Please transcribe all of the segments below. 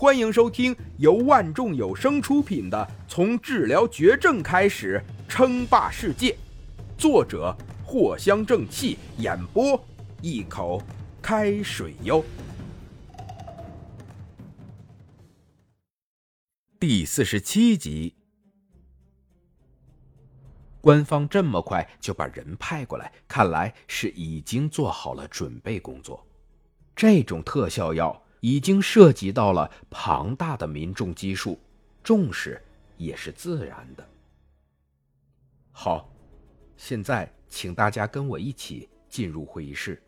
欢迎收听由万众有声出品的《从治疗绝症开始称霸世界》，作者藿香正气，演播一口开水哟。第四十七集，官方这么快就把人派过来，看来是已经做好了准备工作。这种特效药。已经涉及到了庞大的民众基数，重视也是自然的。好，现在请大家跟我一起进入会议室。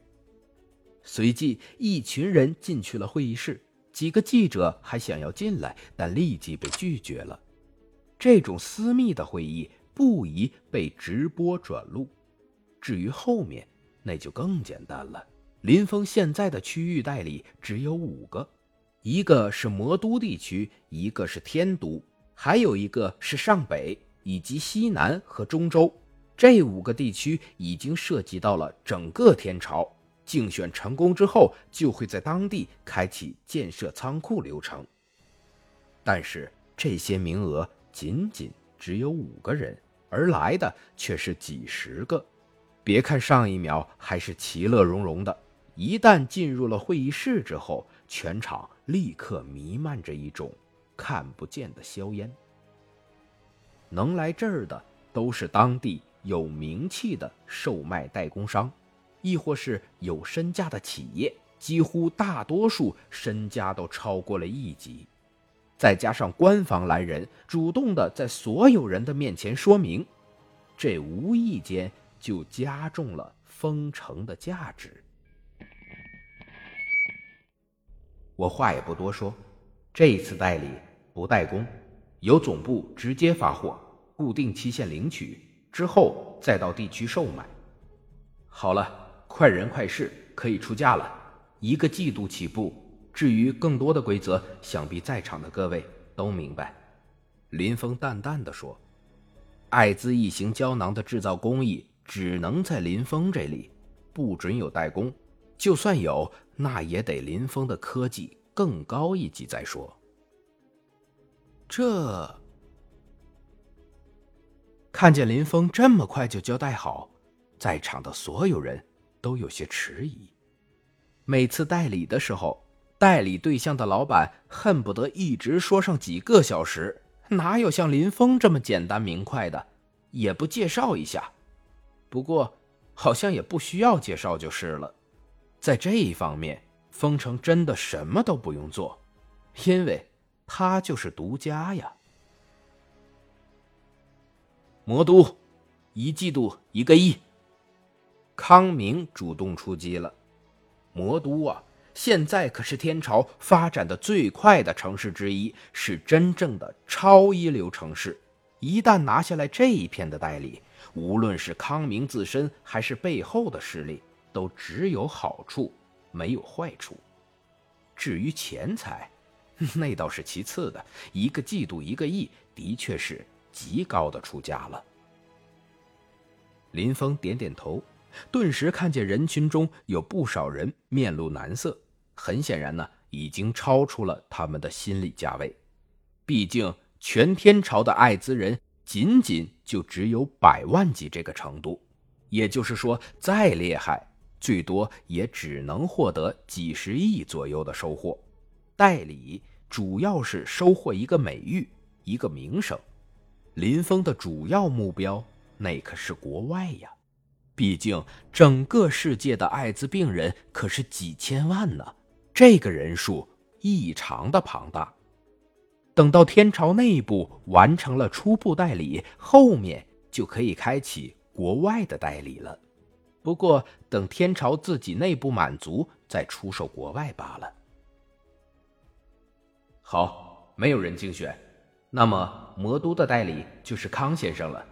随即，一群人进去了会议室，几个记者还想要进来，但立即被拒绝了。这种私密的会议不宜被直播转录。至于后面，那就更简单了。林峰现在的区域代理只有五个，一个是魔都地区，一个是天都，还有一个是上北以及西南和中州。这五个地区已经涉及到了整个天朝。竞选成功之后，就会在当地开启建设仓库流程。但是这些名额仅仅只有五个人，而来的却是几十个。别看上一秒还是其乐融融的。一旦进入了会议室之后，全场立刻弥漫着一种看不见的硝烟。能来这儿的都是当地有名气的售卖代工商，亦或是有身价的企业，几乎大多数身家都超过了亿级。再加上官方来人主动的在所有人的面前说明，这无意间就加重了封城的价值。我话也不多说，这一次代理不代工，由总部直接发货，固定期限领取，之后再到地区售卖。好了，快人快事，可以出价了，一个季度起步。至于更多的规则，想必在场的各位都明白。林峰淡淡的说：“艾滋异形胶囊的制造工艺只能在林峰这里，不准有代工。”就算有，那也得林峰的科技更高一级再说。这看见林峰这么快就交代好，在场的所有人都有些迟疑。每次代理的时候，代理对象的老板恨不得一直说上几个小时，哪有像林峰这么简单明快的？也不介绍一下。不过，好像也不需要介绍就是了。在这一方面，丰城真的什么都不用做，因为他就是独家呀。魔都，一季度一个亿。康明主动出击了。魔都啊，现在可是天朝发展的最快的城市之一，是真正的超一流城市。一旦拿下来这一片的代理，无论是康明自身，还是背后的势力。都只有好处，没有坏处。至于钱财，那倒是其次的。一个季度一个亿，的确是极高的出价了。林峰点点头，顿时看见人群中有不少人面露难色。很显然呢，已经超出了他们的心理价位。毕竟全天朝的艾滋人，仅仅就只有百万级这个程度。也就是说，再厉害。最多也只能获得几十亿左右的收获，代理主要是收获一个美誉，一个名声。林峰的主要目标那可是国外呀，毕竟整个世界的艾滋病人可是几千万呢，这个人数异常的庞大。等到天朝内部完成了初步代理，后面就可以开启国外的代理了。不过，等天朝自己内部满足，再出售国外罢了。好，没有人竞选，那么魔都的代理就是康先生了。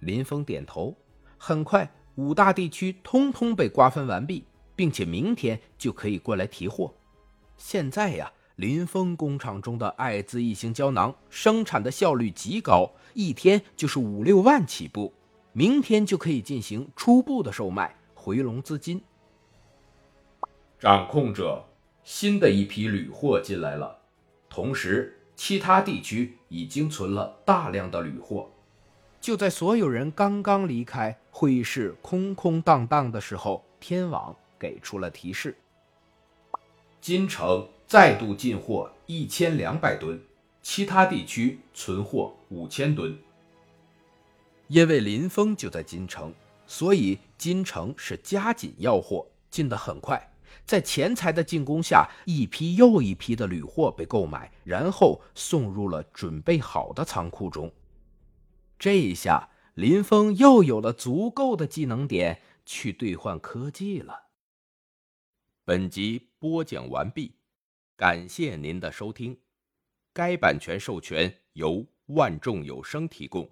林峰点头。很快，五大地区通通被瓜分完毕，并且明天就可以过来提货。现在呀，林峰工厂中的艾滋异型胶囊生产的效率极高，一天就是五六万起步。明天就可以进行初步的售卖，回笼资金。掌控者，新的一批铝货进来了，同时其他地区已经存了大量的铝货。就在所有人刚刚离开会议室，空空荡荡的时候，天网给出了提示：金城再度进货一千两百吨，其他地区存货五千吨。因为林峰就在金城，所以金城是加紧要货，进得很快。在钱财的进攻下，一批又一批的铝货被购买，然后送入了准备好的仓库中。这一下，林峰又有了足够的技能点去兑换科技了。本集播讲完毕，感谢您的收听。该版权授权由万众有声提供。